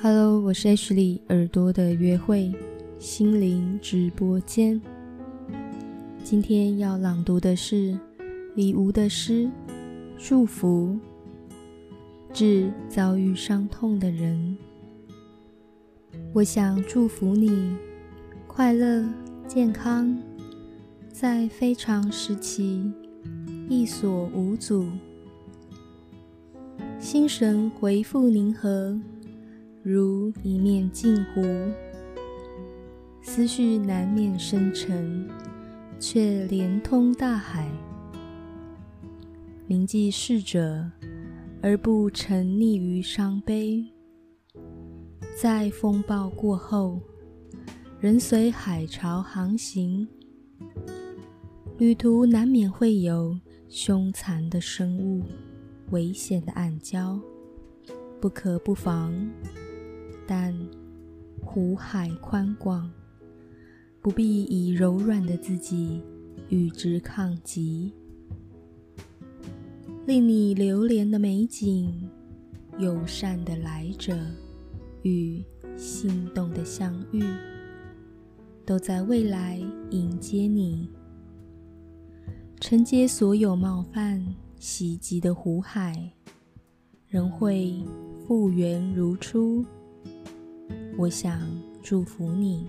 Hello，我是 H 里耳朵的约会心灵直播间。今天要朗读的是李吴的诗《祝福》，致遭遇伤痛的人。我想祝福你快乐健康，在非常时期一所无阻，心神回复宁和。如一面镜湖，思绪难免深沉，却连通大海。铭记逝者，而不沉溺于伤悲。在风暴过后，人随海潮航行，旅途难免会有凶残的生物、危险的暗礁，不可不防。但湖海宽广，不必以柔软的自己与之抗击。令你流连的美景，友善的来者与心动的相遇，都在未来迎接你。承接所有冒犯袭击的湖海，仍会复原如初。我想祝福你。